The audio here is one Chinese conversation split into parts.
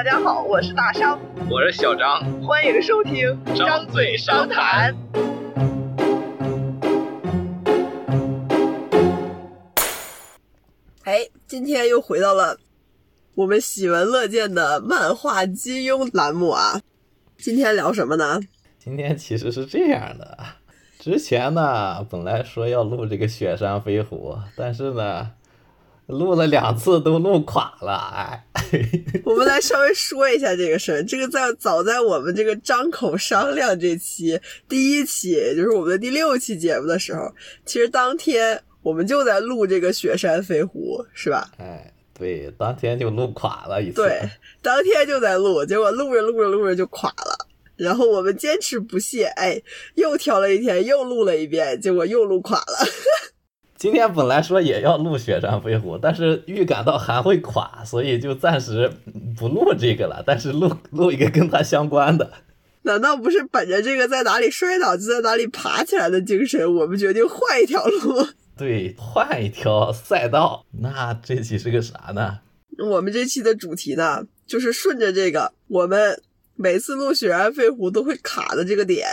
大家好，我是大商，我是小张，欢迎收听张嘴商谈。哎，今天又回到了我们喜闻乐见的漫画金庸栏目啊！今天聊什么呢？今天其实是这样的，之前呢本来说要录这个雪山飞狐，但是呢。录了两次都录垮了，哎，我们来稍微说一下这个事儿。这个在早在我们这个张口商量这期第一期，也就是我们的第六期节目的时候，其实当天我们就在录这个雪山飞狐，是吧？哎，对，当天就录垮了一次。对，当天就在录，结果录着录着录着就垮了。然后我们坚持不懈，哎，又挑了一天，又录了一遍，结果又录垮了。今天本来说也要录《雪山飞狐》，但是预感到还会垮，所以就暂时不录这个了。但是录录一个跟它相关的。难道不是本着这个在哪里摔倒就在哪里爬起来的精神，我们决定换一条路？对，换一条赛道。那这期是个啥呢？我们这期的主题呢，就是顺着这个我们每次录《雪山飞狐》都会卡的这个点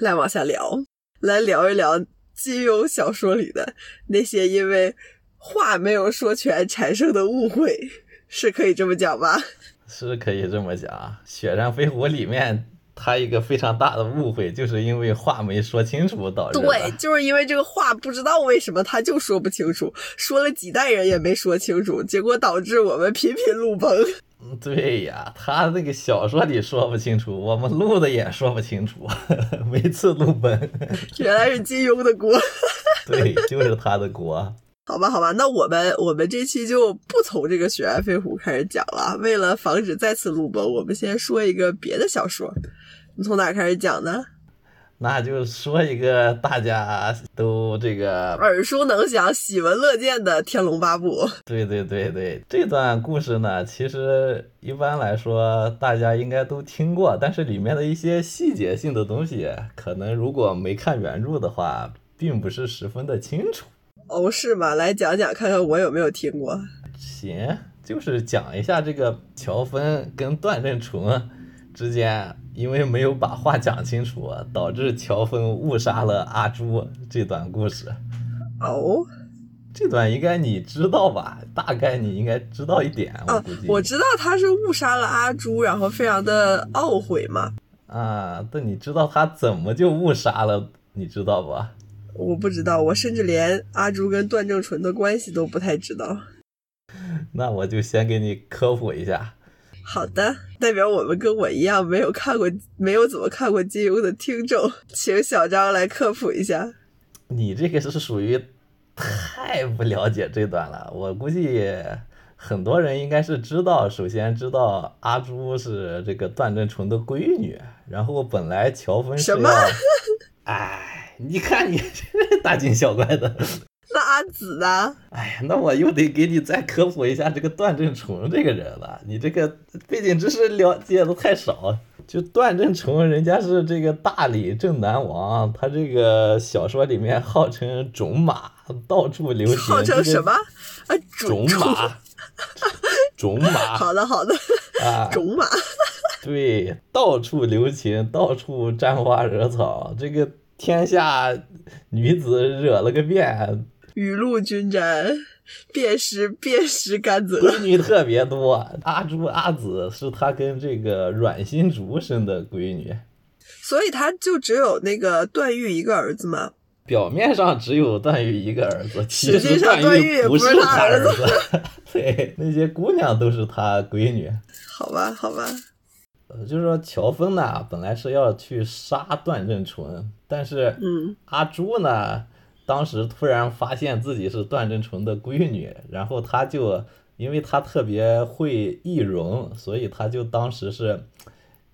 来往下聊，来聊一聊。金庸小说里的那些因为话没有说全产生的误会，是可以这么讲吧？是可以这么讲。《雪山飞狐》里面，他一个非常大的误会，就是因为话没说清楚导致。对，就是因为这个话不知道为什么他就说不清楚，说了几代人也没说清楚，结果导致我们频频路崩。嗯，对呀，他那个小说里说不清楚，我们录的也说不清楚，每次录本。原来是金庸的锅。对，就是他的锅。好吧，好吧，那我们我们这期就不从这个《雪山飞狐》开始讲了，为了防止再次录崩，我们先说一个别的小说。你从哪开始讲呢？那就说一个大家都这个耳熟能详、喜闻乐见的《天龙八部》。对对对对，这段故事呢，其实一般来说大家应该都听过，但是里面的一些细节性的东西，可能如果没看原著的话，并不是十分的清楚。哦，是吗？来讲讲看看我有没有听过。行，就是讲一下这个乔峰跟段正淳之间。因为没有把话讲清楚，导致乔峰误杀了阿朱这段故事。哦，这段应该你知道吧？大概你应该知道一点，我估计。我知道他是误杀了阿朱，然后非常的懊悔嘛。啊，但你知道他怎么就误杀了？你知道不？我不知道，我甚至连阿朱跟段正淳的关系都不太知道。那我就先给你科普一下。好的，代表我们跟我一样没有看过、没有怎么看过金庸的听众，请小张来科普一下。你这个是属于太不了解这段了。我估计很多人应该是知道，首先知道阿朱是这个段正淳的闺女，然后本来乔峰是要，哎，你看你大惊小怪的。那阿紫呢？哎呀，那我又得给你再科普一下这个段正淳这个人了。你这个背景知识了解的太少。就段正淳，人家是这个大理正南王，他这个小说里面号称种马，到处流行。号称什么？啊，种马。种马。好的，好的。啊，种马。对，到处留情，到处沾花惹草，这个天下女子惹了个遍。雨露均沾，遍识遍识甘泽。闺女特别多，阿朱阿紫是他跟这个阮心竹生的闺女，所以他就只有那个段誉一个儿子吗？表面上只有段誉一个儿子，实际上段誉不是他儿子。对，那些姑娘都是他闺女。好吧，好吧。呃，就是说乔峰呢，本来是要去杀段正淳，但是，嗯，阿朱呢？当时突然发现自己是段正淳的闺女，然后他就因为他特别会易容，所以他就当时是，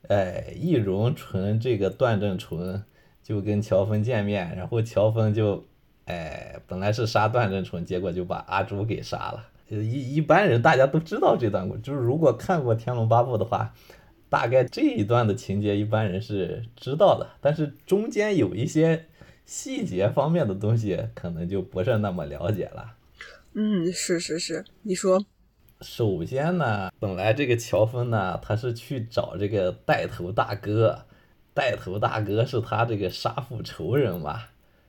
哎，易容成这个段正淳就跟乔峰见面，然后乔峰就，哎，本来是杀段正淳，结果就把阿朱给杀了。一一般人大家都知道这段故，就是如果看过《天龙八部》的话，大概这一段的情节一般人是知道的，但是中间有一些。细节方面的东西可能就不是那么了解了。嗯，是是是，你说。首先呢，本来这个乔峰呢，他是去找这个带头大哥，带头大哥是他这个杀父仇人嘛。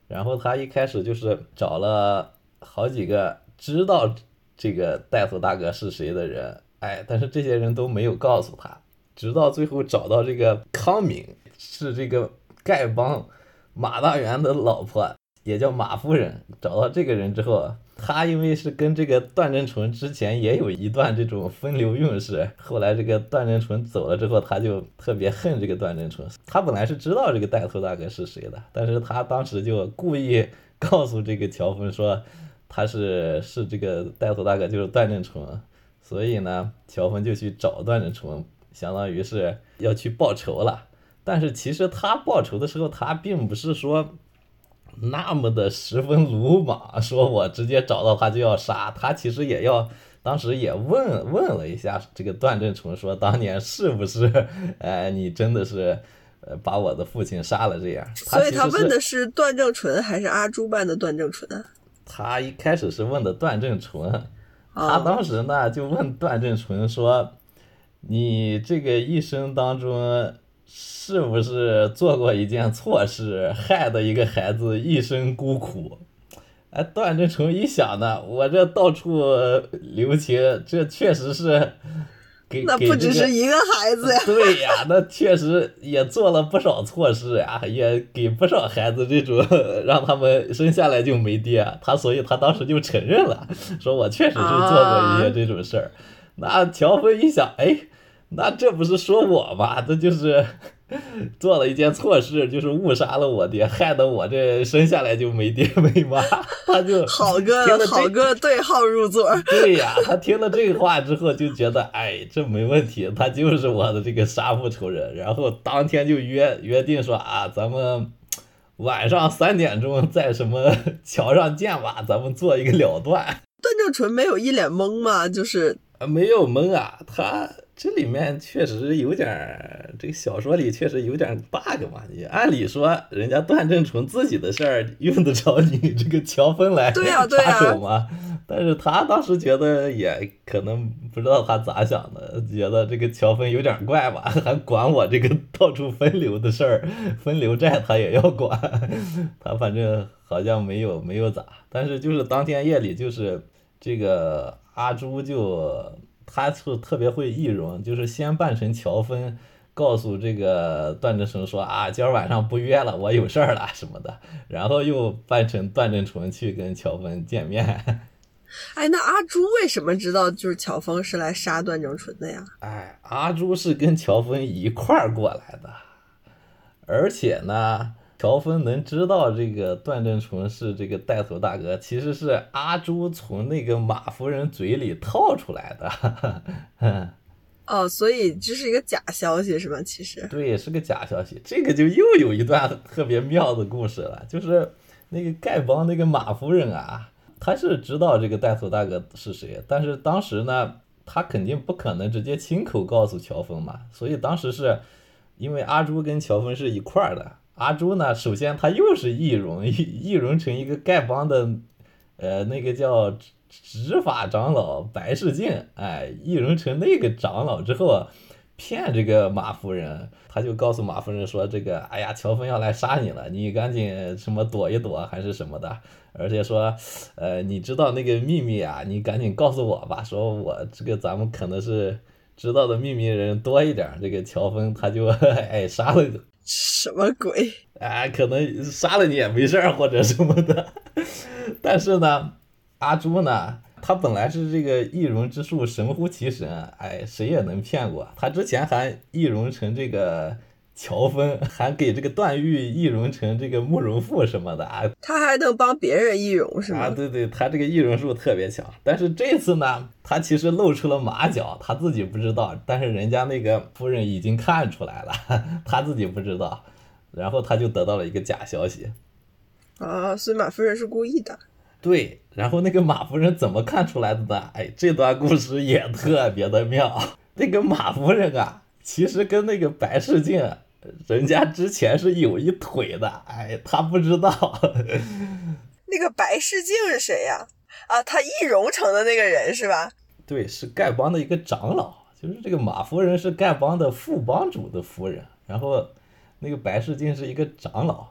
然后他一开始就是找了好几个知道这个带头大哥是谁的人，哎，但是这些人都没有告诉他，直到最后找到这个康敏，是这个丐帮马大元的老婆，也叫马夫人。找到这个人之后，他因为是跟这个段正淳之前也有一段这种风流韵事，后来这个段正淳走了之后，他就特别恨这个段正淳。他本来是知道这个带头大哥是谁的，但是他当时就故意告诉这个乔峰说他是是这个带头大哥就是段正淳，所以呢，乔峰就去找段正淳，相当于是要去报仇了。但是其实他报仇的时候，他并不是说。那么的十分鲁莽，说我直接找到他就要杀他，其实也要，当时也问问了一下这个段正淳，说当年是不是，哎，你真的是，呃，把我的父亲杀了这样？所以他问的是段正淳还是阿朱扮的段正淳啊？他一开始是问的段正淳，他当时呢就问段正淳说，你这个一生当中。是不是做过一件错事，害得一个孩子一生孤苦？哎，段正淳一想呢，我这到处留情，这确实是给那不只是一个孩子呀。对呀，那确实也做了不少错事呀，也给不少孩子这种让他们生下来就没爹。他所以，他当时就承认了，说我确实是做过一些这种事儿。那乔峰一想，哎。那这不是说我吗？这就是 做了一件错事，就是误杀了我爹，害得我这生下来就没爹 没妈。他就好个好个对号入座。对呀，他听了这话之后就觉得，哎，这没问题，他就是我的这个杀父仇人。然后当天就约约定说啊，咱们晚上三点钟在什么桥上见吧，咱们做一个了断。段正淳没有一脸懵吗？就是没有懵啊，他。这里面确实有点儿，这个小说里确实有点 bug 嘛。你按理说，人家段正淳自己的事儿用得着你这个乔峰来插手吗？但是他当时觉得也可能不知道他咋想的，觉得这个乔峰有点怪吧，还管我这个到处分流的事儿，分流债他也要管。他反正好像没有没有咋，但是就是当天夜里，就是这个阿朱就。他是特别会易容，就是先扮成乔峰，告诉这个段正淳说啊，今儿晚上不约了，我有事儿了什么的，然后又扮成段正淳去跟乔峰见面。哎，那阿朱为什么知道就是乔峰是来杀段正淳的呀？哎，阿朱是跟乔峰一块儿过来的，而且呢。乔峰能知道这个段正淳是这个带头大哥，其实是阿朱从那个马夫人嘴里套出来的。哦，所以这是一个假消息是吧？其实对，是个假消息。这个就又有一段特别妙的故事了，就是那个丐帮那个马夫人啊，他是知道这个带头大哥是谁，但是当时呢，他肯定不可能直接亲口告诉乔峰嘛，所以当时是因为阿朱跟乔峰是一块儿的。阿朱呢？首先他又是易容，易 易容成一个丐帮的，呃，那个叫执法长老白世镜，哎，易容成那个长老之后，骗这个马夫人，他就告诉马夫人说：“这个，哎呀，乔峰要来杀你了，你赶紧什么躲一躲，还是什么的。而且说，呃，你知道那个秘密啊，你赶紧告诉我吧。说我这个咱们可能是知道的秘密人多一点，这个乔峰他就 哎杀了。”什么鬼？哎，可能杀了你也没事儿，或者什么的。但是呢，阿朱呢，他本来是这个易容之术神乎其神，哎，谁也能骗过。他之前还易容成这个乔峰，还给这个段誉易容成这个慕容复什么的啊。他还能帮别人易容是吗？啊，对对，他这个易容术特别强。但是这次呢，他其实露出了马脚，他自己不知道，但是人家那个夫人已经看出来了，他自己不知道。然后他就得到了一个假消息，啊，所以马夫人是故意的。对，然后那个马夫人怎么看出来的呢？哎，这段故事也特别的妙。那个马夫人啊，其实跟那个白世静，人家之前是有一腿的。哎，他不知道。那个白世镜是谁呀？啊，他易容成的那个人是吧？对，是丐帮的一个长老，就是这个马夫人是丐帮的副帮主的夫人，然后那个白世镜是一个长老。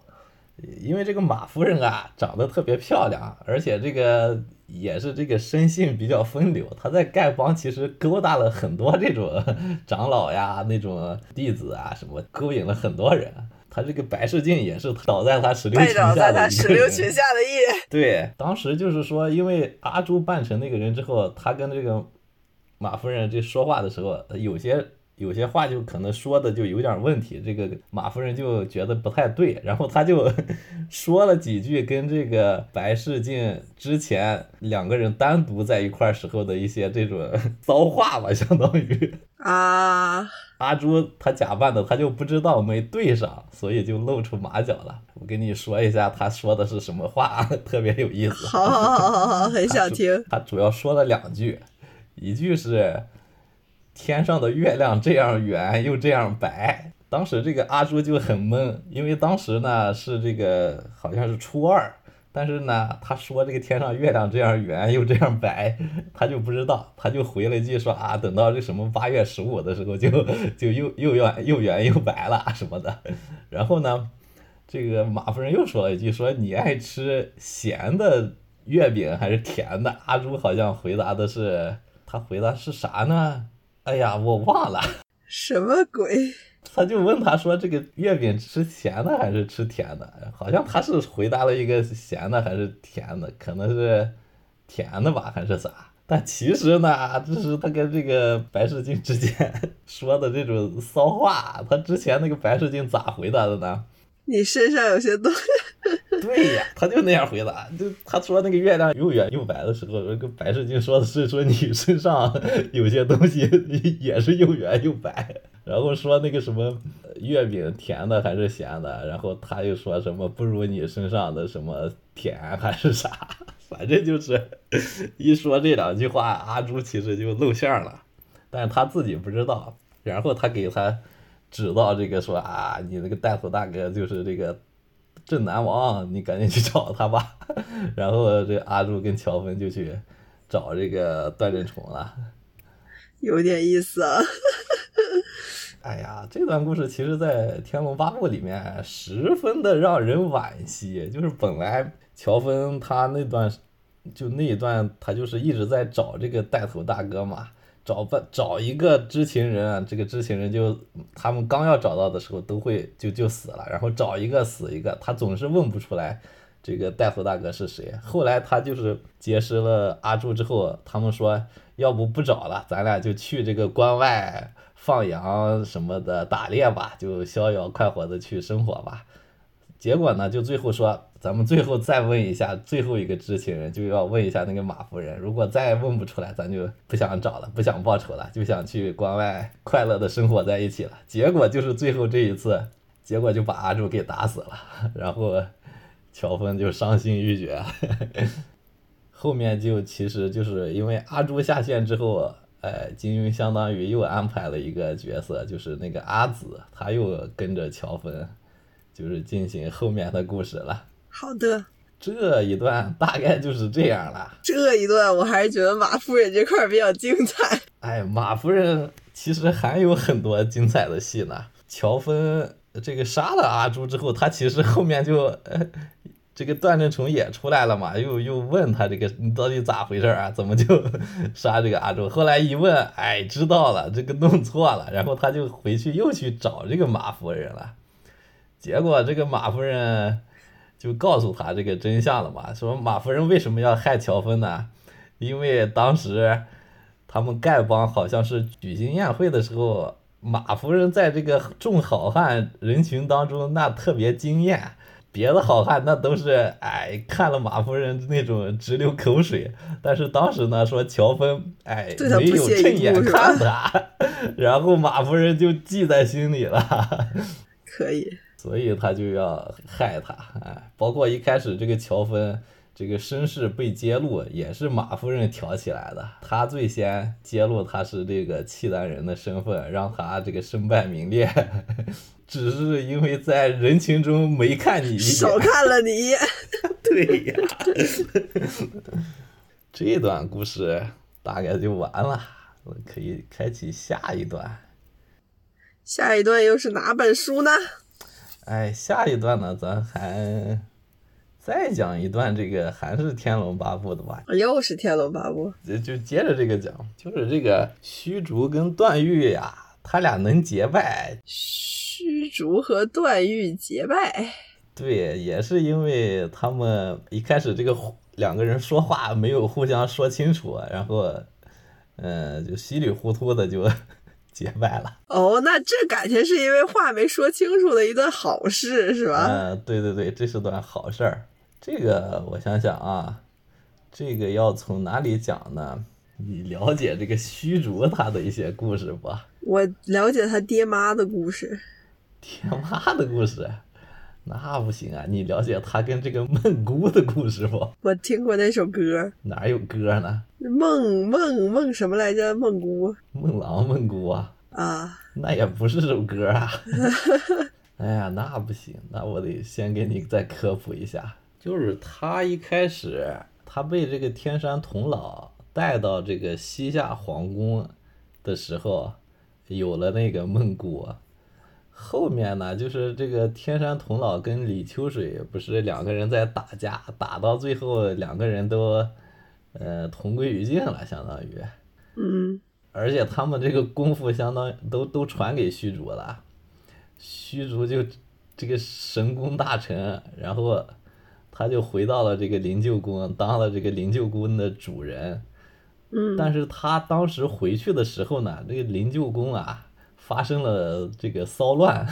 因为这个马夫人啊，长得特别漂亮，而且这个也是这个生性比较风流。她在丐帮其实勾搭了很多这种长老呀、那种弟子啊，什么勾引了很多人。他这个白世镜也是倒在他石榴裙下的一个人。裙下的一人。对，当时就是说，因为阿朱扮成那个人之后，他跟这个马夫人这说话的时候，有些。有些话就可能说的就有点问题，这个马夫人就觉得不太对，然后他就 说了几句跟这个白世镜之前两个人单独在一块时候的一些这种 骚话吧，相当于 啊，阿朱他假扮的他就不知道没对上，所以就露出马脚了。我跟你说一下他说的是什么话，特别有意思。好，好，好，好，好，很想听。他主要说了两句，一句是。天上的月亮这样圆又这样白，当时这个阿朱就很懵，因为当时呢是这个好像是初二，但是呢他说这个天上月亮这样圆又这样白，他就不知道，他就回了一句说啊，等到这什么八月十五的时候就 就又又圆又圆又白了 什么的，然后呢，这个马夫人又说了一句说你爱吃咸的月饼还是甜的？阿朱好像回答的是，他回答是啥呢？哎呀，我忘了 什么鬼？他就问他说：“这个月饼吃咸的还是吃甜的？”好像他是回答了一个咸的还是甜的，可能是甜的吧，还是啥？但其实呢，这是他跟这个白世进之间 说的这种骚话。他之前那个白世进咋回答的呢？你身上有些东西。对呀，他就那样回答。就他说那个月亮又圆又白的时候，跟白世进说的是说你身上有些东西也是又圆又白。然后说那个什么月饼甜的还是咸的，然后他又说什么不如你身上的什么甜还是啥，反正就是一说这两句话，阿朱其实就露馅了，但他自己不知道。然后他给他指到这个说啊，你那个带头大哥就是这个。镇南王，你赶紧去找他吧。然后这阿柱跟乔峰就去找这个段正崇了，有点意思啊。哎呀，这段故事其实，在《天龙八部》里面十分的让人惋惜。就是本来乔峰他那段，就那一段，他就是一直在找这个带头大哥嘛。找不找一个知情人，这个知情人就他们刚要找到的时候都会就就死了，然后找一个死一个，他总是问不出来这个带头大哥是谁。后来他就是结识了阿朱之后，他们说要不不找了，咱俩就去这个关外放羊什么的打猎吧，就逍遥快活的去生活吧。结果呢，就最后说，咱们最后再问一下最后一个知情人，就要问一下那个马夫人。如果再问不出来，咱就不想找了，不想报仇了，就想去关外快乐的生活在一起了。结果就是最后这一次，结果就把阿朱给打死了，然后乔峰就伤心欲绝。后面就其实就是因为阿朱下线之后，哎，金庸相当于又安排了一个角色，就是那个阿紫，他又跟着乔峰。就是进行后面的故事了。好的，这一段大概就是这样了。这一段我还是觉得马夫人这块比较精彩。哎，马夫人其实还有很多精彩的戏呢。乔峰这个杀了阿朱之后，他其实后面就这个段正淳也出来了嘛，又又问他这个你到底咋回事啊？怎么就杀这个阿朱？后来一问，哎，知道了，这个弄错了，然后他就回去又去找这个马夫人了。结果这个马夫人就告诉他这个真相了嘛，说马夫人为什么要害乔峰呢？因为当时他们丐帮好像是举行宴会的时候，马夫人在这个众好汉人群当中那特别惊艳，别的好汉那都是哎看了马夫人那种直流口水，但是当时呢说乔峰哎没有正眼看他，然后马夫人就记在心里了。可以。所以他就要害他，哎，包括一开始这个乔峰这个身世被揭露，也是马夫人挑起来的。他最先揭露他是这个契丹人的身份，让他这个身败名裂，只是因为在人群中没看你一眼，少看了你一眼。对呀，这段故事大概就完了，我可以开启下一段。下一段又是哪本书呢？哎，下一段呢，咱还再讲一段，这个还是《天龙八部》的吧？又是《天龙八部》，就就接着这个讲，就是这个虚竹跟段誉呀，他俩能结拜。虚竹和段誉结拜，对，也是因为他们一开始这个两个人说话没有互相说清楚，然后，嗯，就稀里糊涂的就。结拜了哦，那这感情是因为话没说清楚的一段好事是吧？嗯，对对对，这是段好事儿。这个我想想啊，这个要从哪里讲呢？你了解这个虚竹他的一些故事不？我了解他爹妈的故事。爹妈的故事？那不行啊！你了解他跟这个孟姑的故事不？我听过那首歌。哪有歌呢？梦梦梦什么来着？孟姑。孟郎孟姑啊。啊。那也不是首歌啊。哎呀，那不行，那我得先给你再科普一下。就是他一开始，他被这个天山童姥带到这个西夏皇宫的时候，有了那个孟姑。后面呢，就是这个天山童姥跟李秋水不是两个人在打架，打到最后两个人都，呃，同归于尽了，相当于。嗯。而且他们这个功夫相当都都传给虚竹了，虚竹就这个神功大成，然后他就回到了这个灵鹫宫，当了这个灵鹫宫的主人。嗯。但是他当时回去的时候呢，这个灵鹫宫啊。发生了这个骚乱，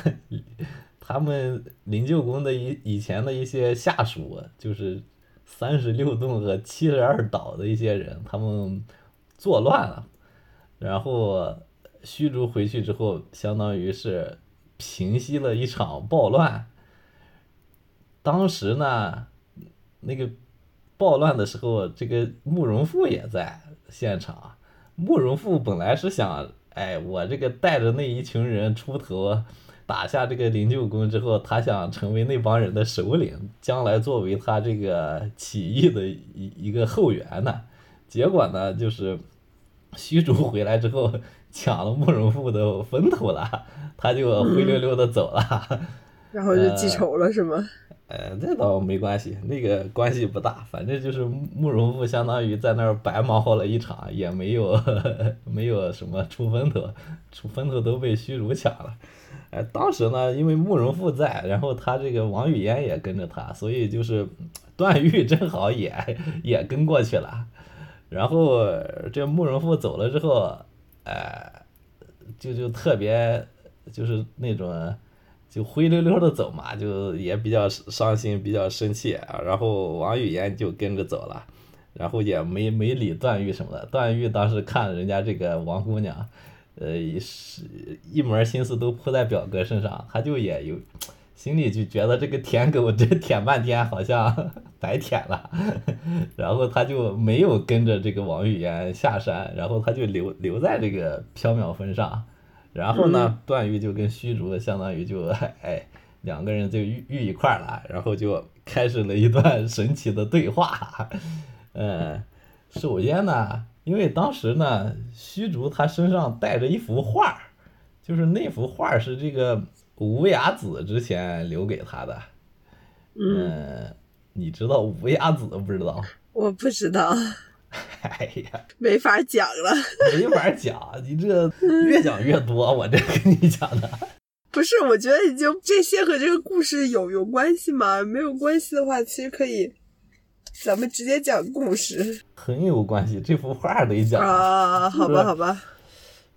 他们灵鹫宫的以以前的一些下属，就是三十六洞和七十二岛的一些人，他们作乱了，然后虚竹回去之后，相当于是平息了一场暴乱。当时呢，那个暴乱的时候，这个慕容复也在现场。慕容复本来是想。哎，我这个带着那一群人出头，打下这个灵鹫宫之后，他想成为那帮人的首领，将来作为他这个起义的一一个后援呢。结果呢，就是虚竹回来之后抢了慕容复的风头了，他就灰溜溜的走了，然后就记仇了是吗？呃，这倒没关系，那个关系不大，反正就是慕容复相当于在那儿白忙活了一场，也没有 没有什么出风头，出风头都被虚竹抢了。哎，当时呢，因为慕容复在，然后他这个王语嫣也跟着他，所以就是段誉正好也也跟过去了。然后这慕容复走了之后，哎，就就特别就是那种。就灰溜溜的走嘛，就也比较伤心，比较生气啊。然后王语嫣就跟着走了，然后也没没理段誉什么的。段誉当时看人家这个王姑娘，呃，是一门心思都扑在表哥身上，他就也有心里就觉得这个舔狗 这舔半天好像 白舔了，然后他就没有跟着这个王语嫣下山，然后他就留留在这个缥缈峰上。然后呢，段誉就跟虚竹相当于就哎 两个人就遇遇一块儿了，然后就开始了一段神奇的对话。嗯，首先呢，因为当时呢，虚竹他身上带着一幅画，就是那幅画是这个无崖子之前留给他的。嗯，你知道无崖子不知道？我不知道。哎呀，没法讲了，没法讲，你这越讲越多，我这跟你讲的。不是，我觉得已经这些和这个故事有有关系吗？没有关系的话，其实可以，咱们直接讲故事。很有关系，这幅画得讲啊，好吧，好吧。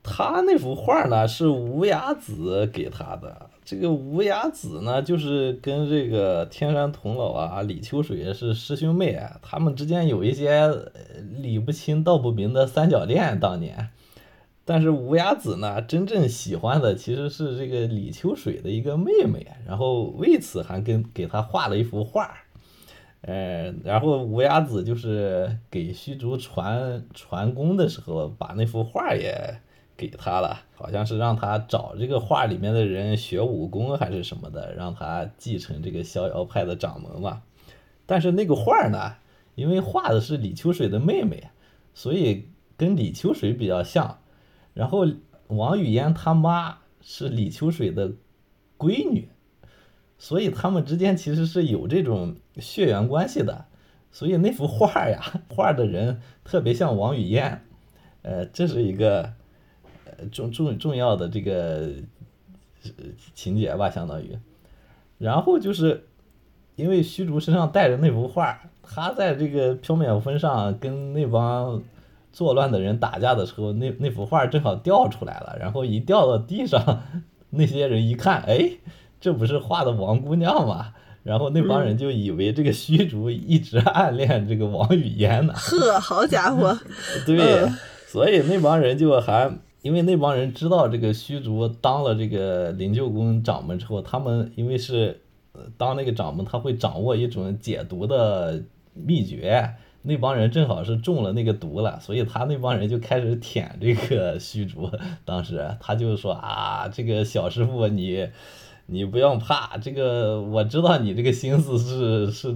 他那幅画呢，是无崖子给他的。这个无崖子呢，就是跟这个天山童姥啊、李秋水是师兄妹啊，他们之间有一些理不清道不明的三角恋。当年，但是无崖子呢，真正喜欢的其实是这个李秋水的一个妹妹，然后为此还跟给他画了一幅画。呃，然后无崖子就是给虚竹传传功的时候，把那幅画也。给他了，好像是让他找这个画里面的人学武功还是什么的，让他继承这个逍遥派的掌门嘛。但是那个画呢，因为画的是李秋水的妹妹，所以跟李秋水比较像，然后王语嫣他妈是李秋水的闺女，所以他们之间其实是有这种血缘关系的。所以那幅画呀，画的人特别像王语嫣，呃，这是一个重重重要的这个情节吧，相当于。然后就是因为虚竹身上带着那幅画，他在这个飘渺峰上跟那帮作乱的人打架的时候，那那幅画正好掉出来了，然后一掉到地上，那些人一看，哎，这不是画的王姑娘吗？然后那帮人就以为这个虚竹一直暗恋这个王语嫣呢。呵，好家伙！对，所以那帮人就还，因为那帮人知道这个虚竹当了这个灵鹫宫掌门之后，他们因为是当那个掌门，他会掌握一种解毒的秘诀。那帮人正好是中了那个毒了，所以他那帮人就开始舔这个虚竹。当时他就说啊，这个小师傅你。你不用怕，这个我知道你这个心思是是，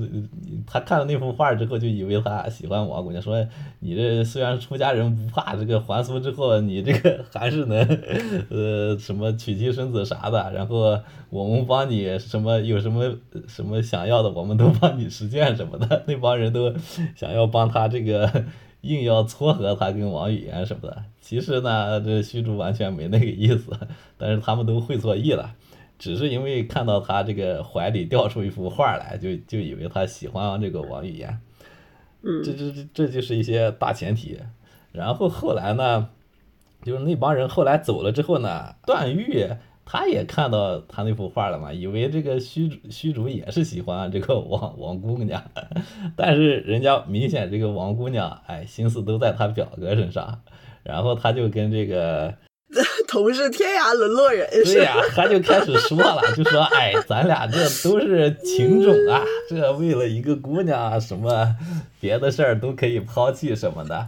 他看了那幅画之后就以为他喜欢我姑娘，说你这虽然出家人不怕，这个还俗之后你这个 还是能，呃，什么娶妻生子啥的，然后我们帮你什么有什么什么想要的，我们都帮你实现什么的，那帮人都想要帮他这个硬要撮合他跟王语嫣什么的，其实呢，这虚竹完全没那个意思，但是他们都会错意了。只是因为看到他这个怀里掉出一幅画来，就就以为他喜欢这个王语嫣，这这这这就是一些大前提。然后后来呢，就是那帮人后来走了之后呢，段誉他也看到他那幅画了嘛，以为这个虚虚竹也是喜欢这个王王姑娘，但是人家明显这个王姑娘哎心思都在他表哥身上，然后他就跟这个。同是天涯沦落人，对呀，他就开始说了，就说：“哎，咱俩这都是情种啊，这为了一个姑娘，什么别的事儿都可以抛弃什么的。”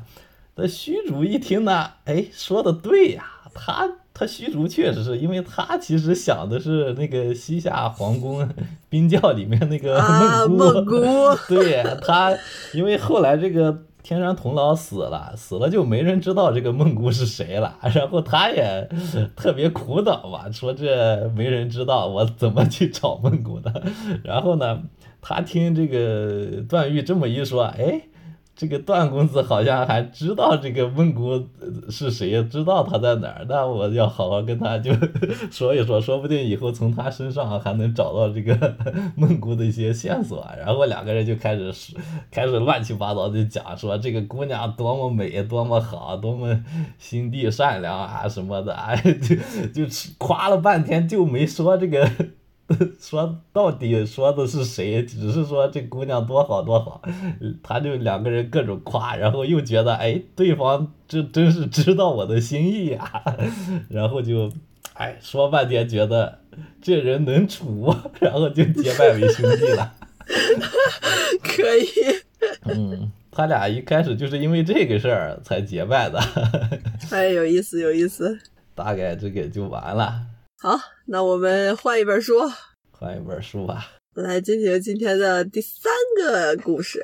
那虚竹一听呢，哎，说的对呀，他他虚竹确实是因为他其实想的是那个西夏皇宫 冰窖里面那个梦姑，对他，因为后来这个。天山童姥死了，死了就没人知道这个孟姑是谁了。然后他也特别苦恼嘛，说这没人知道，我怎么去找孟姑的？然后呢，他听这个段誉这么一说，哎。这个段公子好像还知道这个孟姑是谁，知道他在哪儿。那我要好好跟他就说一说，说不定以后从他身上还能找到这个 孟姑的一些线索。然后两个人就开始开始乱七八糟的讲，说这个姑娘多么美，多么好，多么心地善良啊什么的，哎，就就夸了半天，就没说这个。说到底说的是谁？只是说这姑娘多好多好，他就两个人各种夸，然后又觉得哎，对方这真是知道我的心意呀，然后就哎说半天觉得这人能处，然后就结拜为兄弟了。可以。嗯，他俩一开始就是因为这个事儿才结拜的。哎，有意思，有意思。大概这个就完了。好，那我们换一本书，换一本书吧。来进行今天的第三个故事。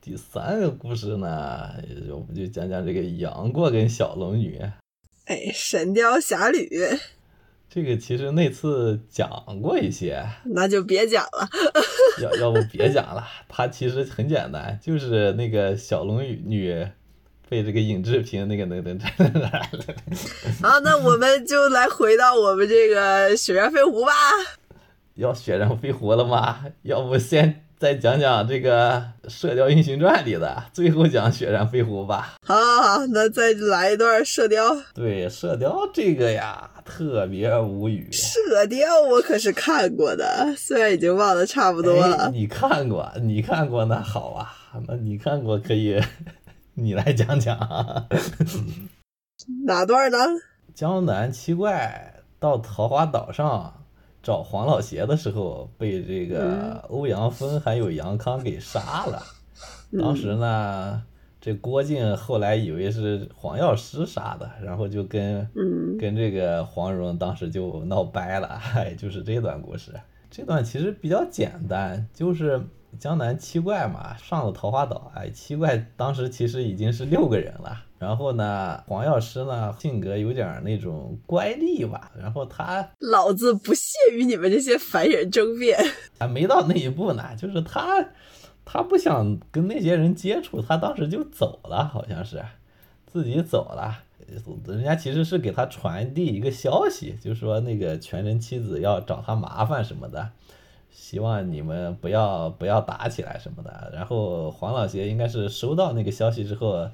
第三个故事呢，我们就讲讲这个杨过跟小龙女。哎，《神雕侠侣》这个其实那次讲过一些，那就别讲了。要要不别讲了，它其实很简单，就是那个小龙女。被这个尹志平那个能能真的来了。好，那我们就来回到我们这个雪山飞狐吧。要雪山飞狐了吗？要不先再讲讲这个《射雕英雄传》里的，最后讲雪山飞狐吧。好，好，好，那再来一段射雕。对，射雕这个呀，特别无语。射雕我可是看过的，虽然已经忘得差不多了。你看过？你看过？那好啊，那你看过可以。你来讲讲，哪段呢？江南七怪到桃花岛上找黄老邪的时候，被这个欧阳锋还有杨康给杀了。当时呢，这郭靖后来以为是黄药师杀的，然后就跟跟这个黄蓉当时就闹掰了。哎，就是这段故事。这段其实比较简单，就是江南七怪嘛，上了桃花岛，哎，七怪当时其实已经是六个人了。然后呢，黄药师呢性格有点那种乖戾吧，然后他老子不屑与你们这些凡人争辩，还没到那一步呢，就是他他不想跟那些人接触，他当时就走了，好像是自己走了。人家其实是给他传递一个消息，就说那个全真妻子要找他麻烦什么的，希望你们不要不要打起来什么的。然后黄老邪应该是收到那个消息之后，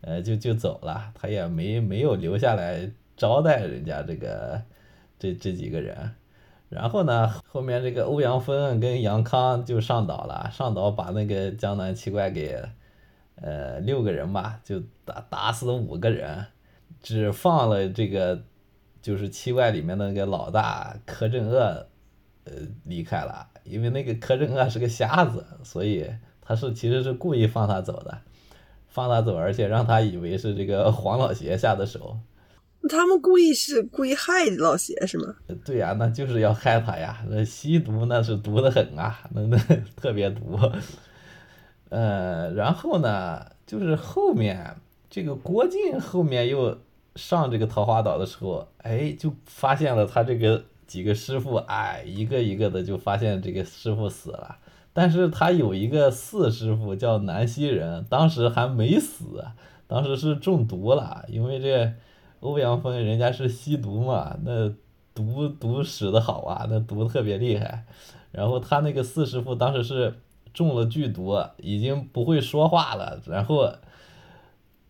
呃，就就走了，他也没没有留下来招待人家这个这这几个人。然后呢，后面这个欧阳锋跟杨康就上岛了，上岛把那个江南七怪给，呃，六个人吧，就打打死五个人。只放了这个，就是七怪里面的那个老大柯镇恶，呃，离开了，因为那个柯震恶是个瞎子，所以他是其实是故意放他走的，放他走，而且让他以为是这个黄老邪下的手。他们故意是故意害老邪是吗？对呀，那就是要害他呀。那吸毒那是毒的很啊，那那特别毒。呃，然后呢，就是后面这个郭靖后面又。上这个桃花岛的时候，哎，就发现了他这个几个师傅，哎，一个一个的就发现这个师傅死了。但是他有一个四师傅叫南溪人，当时还没死，当时是中毒了，因为这欧阳锋人家是吸毒嘛，那毒毒使的好啊，那毒特别厉害。然后他那个四师傅当时是中了剧毒，已经不会说话了，然后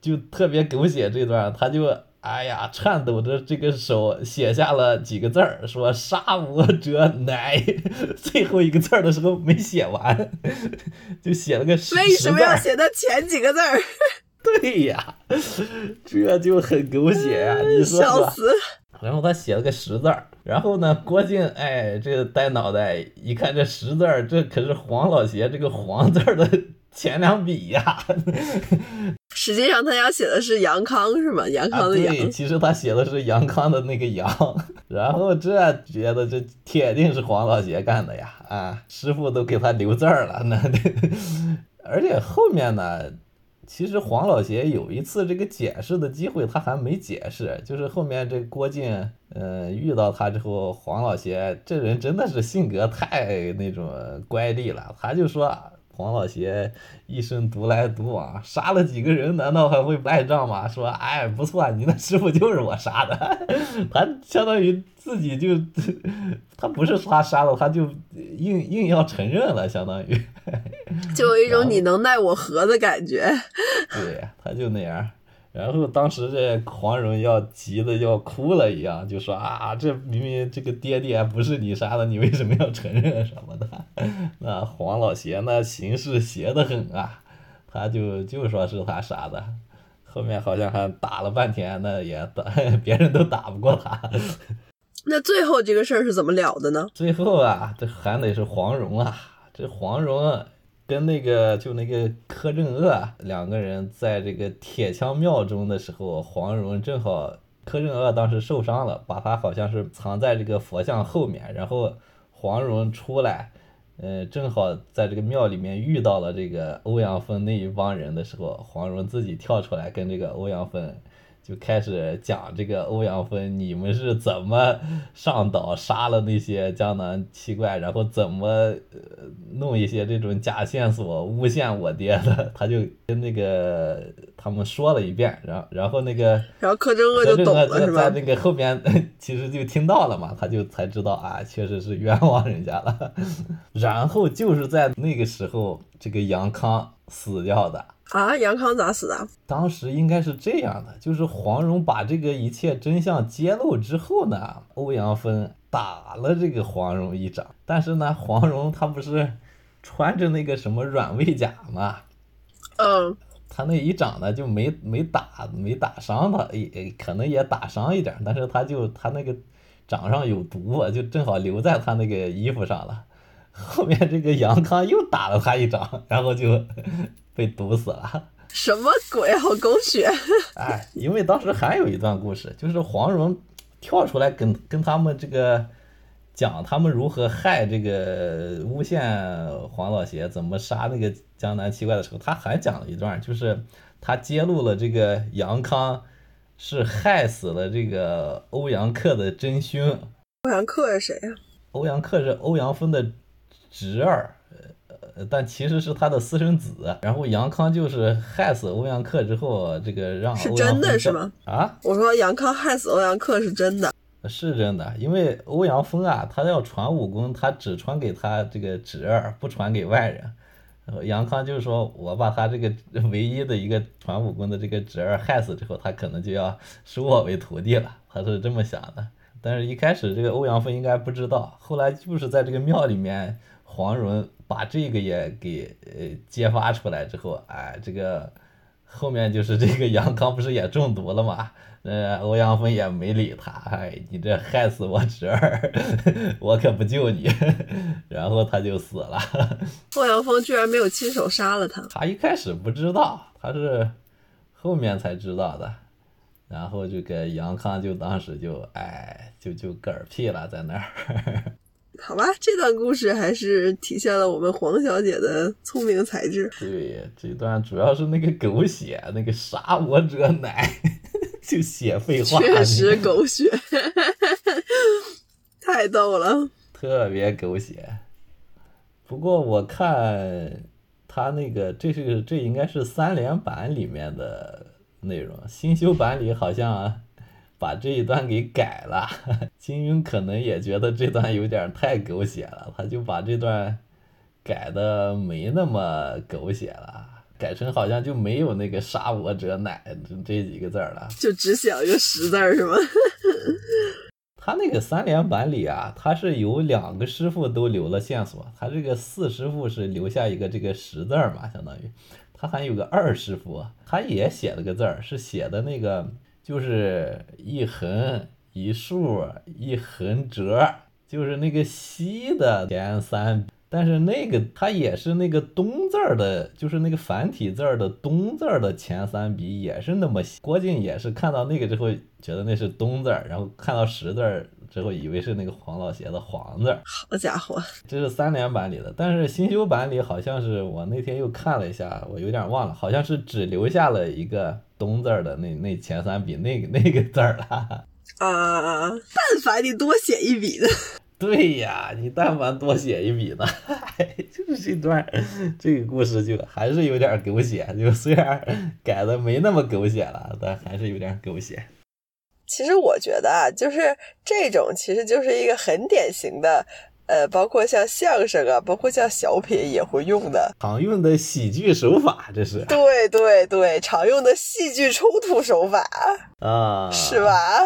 就特别狗血这段，他就。哎呀，颤抖着这个手写下了几个字儿，说“杀我者乃”，最后一个字儿的时候没写完，就写了个“十”。为什么要写到前几个字儿？对呀，这就很狗血呀！你说笑死。然后他写了个“十”字儿，然后呢，郭靖哎，这个呆脑袋一看这“十”字儿，这可是黄老邪这个“黄”字儿的。前两笔呀，实际上他要写的是杨康是吗？杨康的杨。对，其实他写的是杨康的那个杨，然后这觉得这铁定是黄老邪干的呀！啊，师傅都给他留字儿了，那 而且后面呢，其实黄老邪有一次这个解释的机会，他还没解释，就是后面这郭靖，呃，遇到他之后，黄老邪这人真的是性格太那种乖戾了，他就说。黄老邪一生独来独往，杀了几个人，难道还会赖账吗？说，哎，不错，你那师傅就是我杀的，他相当于自己就，他不是他杀的，他就硬硬要承认了，相当于，就有一种你能奈我何的感觉。对，他就那样。然后当时这黄蓉要急的要哭了一样，就说啊，这明明这个爹爹不是你杀的，你为什么要承认什么的？那黄老邪那行事邪的很啊，他就就说是他杀的，后面好像还打了半天，那也打 别人都打不过他。那最后这个事儿是怎么了的呢？最后啊，这还得是黄蓉啊，这黄蓉。跟那个就那个柯镇恶两个人在这个铁枪庙中的时候，黄蓉正好柯镇恶当时受伤了，把他好像是藏在这个佛像后面，然后黄蓉出来，嗯，正好在这个庙里面遇到了这个欧阳锋那一帮人的时候，黄蓉自己跳出来跟这个欧阳锋。就开始讲这个欧阳锋，你们是怎么上岛杀了那些江南七怪，然后怎么呃弄一些这种假线索诬陷我爹的？他就跟那个他们说了一遍，然后然后那个然后柯镇恶就懂了是吧？在那个后边 其实就听到了嘛，他就才知道啊，确实是冤枉人家了。然后就是在那个时候，这个杨康死掉的。啊，杨康咋死的？当时应该是这样的，就是黄蓉把这个一切真相揭露之后呢，欧阳锋打了这个黄蓉一掌。但是呢，黄蓉她不是穿着那个什么软猬甲吗？嗯，他那一掌呢就没没打没打伤他，也可能也打伤一点，但是他就他那个掌上有毒，就正好留在他那个衣服上了。后面这个杨康又打了他一掌，然后就。被毒死了，什么鬼？好狗血！哎，因为当时还有一段故事，就是黄蓉跳出来跟跟他们这个讲他们如何害这个诬陷黄老邪，怎么杀那个江南七怪的时候，他还讲了一段，就是他揭露了这个杨康是害死了这个欧阳克的真凶。欧阳克是谁呀、欧阳克是欧阳锋的侄儿，呃，但其实是他的私生子。然后杨康就是害死欧阳克之后，这个让是真的是吗？啊，我说杨康害死欧阳克是真的，是真的，因为欧阳锋啊，他要传武功，他只传给他这个侄儿，不传给外人。杨康就是说，我把他这个 唯一的一个传武功的这个侄儿害死之后，他可能就要 收我为徒弟了，他是这么想的。但是，一开始这个欧阳锋应该不知道，后来就是在这个庙里面，黄蓉把这个也给呃揭发出来之后，哎，这个后面就是这个杨康不是也中毒了吗？呃，欧阳锋也没理他，哎，你这害死我侄儿，我可不救你，然后他就死了。欧阳锋居然没有亲手杀了他。他一开始不知道，他是后面才知道的。然后这个杨康就当时就哎就就嗝屁了，在那儿。好吧，这段故事还是体现了我们黄小姐的聪明才智。对，这段主要是那个狗血，那个杀我者乃，就写废话，确 实狗血，太逗了。特别狗血。不过我看他那个，这是这应该是三连版里面的内容，新修版里好像把这一段给改了。金庸可能也觉得这段有点太狗血了，他就把这段改的没那么狗血了，改成好像就没有那个“杀我者乃”这这几个字了。就只写了一个十字儿是吗？他那个三连版里啊，他是有两个师傅都留了线索，他这个四师傅是留下一个这个十字嘛，相当于，他还有个二师傅，他也写了个字儿，是写的那个就是一横一竖一横折，就是那个西的前三。但是那个它也是那个东字儿的，就是那个繁体字儿的东字儿的前三笔也是那么。郭靖也是看到那个之后，觉得那是东字儿，然后看到十字儿之后，以为是那个黄老邪的黄字儿。好家伙，这是三连版里的，但是新修版里好像是我那天又看了一下，我有点忘了，好像是只留下了一个东字儿的那那前三笔那个那个字儿了。啊！但凡你多写一笔呢，对呀，你但凡多写一笔呢，就是这段这个故事就还是有点狗血，就虽然改的没那么狗血了，但还是有点狗血。其实我觉得啊，就是这种其实就是一个很典型的，呃，包括像相声啊，包括像小品也会用的，常用的喜剧手法，这是对对对，常用的戏剧冲突手法，啊，是？吧？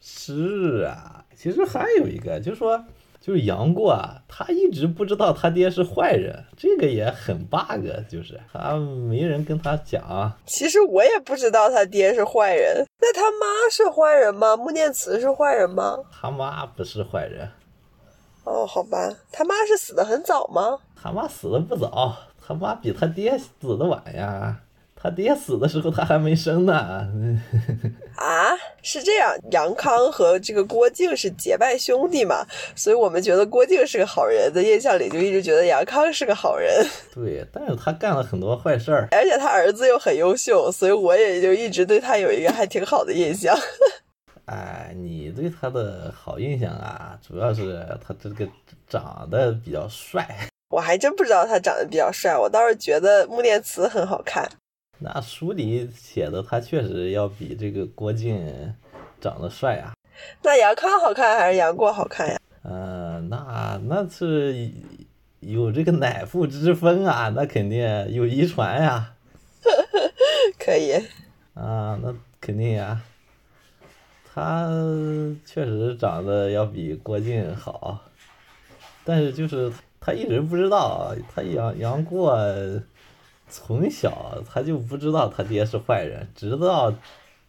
是啊，其实还有一个，就是说，就是杨过啊，他一直不知道他爹是坏人，这个也很 bug，就是他没人跟他讲。其实我也不知道他爹是坏人，那他妈是坏人吗？穆念慈是坏人吗？他妈不是坏人，哦，好吧，他妈是死的很早吗？他妈死的不早，他妈比他爹死的晚呀。他爹死的时候他还没生呢。啊，是这样，杨康和这个郭靖是结拜兄弟嘛，所以我们觉得郭靖是个好人，在印象里就一直觉得杨康是个好人，对，但是他干了很多坏事儿。而且他儿子又很优秀，所以我也就一直对他有一个还挺好的印象。哎，你对他的好印象啊，主要是他这个长得比较帅。我还真不知道他长得比较帅，我倒是觉得穆念慈很好看。那书里写的他确实要比这个郭靖长得帅啊。那杨康好看还是杨过好看呀？嗯、那那是有这个乃父之风啊，那肯定有遗传呀。可以，啊，那肯定呀。他确实长得要比郭靖好，但是就是他一直不知道，他杨杨过从小他就不知道他爹是坏人，直到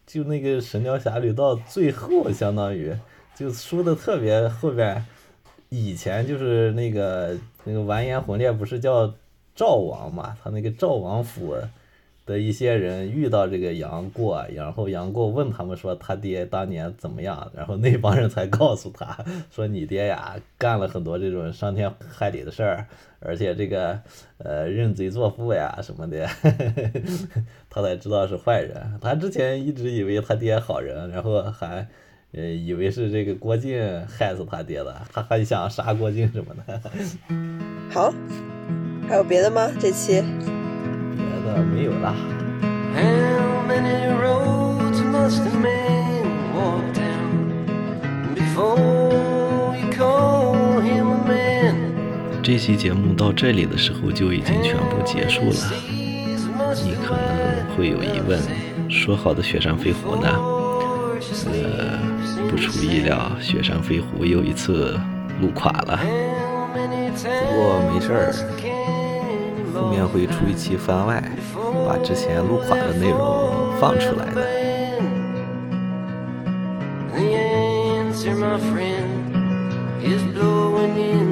就那个《神雕侠侣》到最后，相当于就输的特别后边，以前就是那个那个完颜洪烈不是叫赵王嘛，他那个赵王府的一些人遇到这个杨过，然后杨过问他们说他爹当年怎么样，然后那帮人才告诉他说你爹呀干了很多这种伤天害理的事儿，而且这个呃认贼作父呀什么的，他才知道是坏人。他之前一直以为他爹好人，然后还呃以为是这个郭靖害死他爹的，他还想杀郭靖什么的。好，还有别的吗？这期？没有啦，这期节目到这里的时候就已经全部结束了。你可能会有疑问，说好的雪山飞狐呢？呃，不出意料，雪山飞狐又一次路垮了。不过没事儿。后面会出一期番外，把之前录垮的内容放出来的。The answer, my friend, is blowing in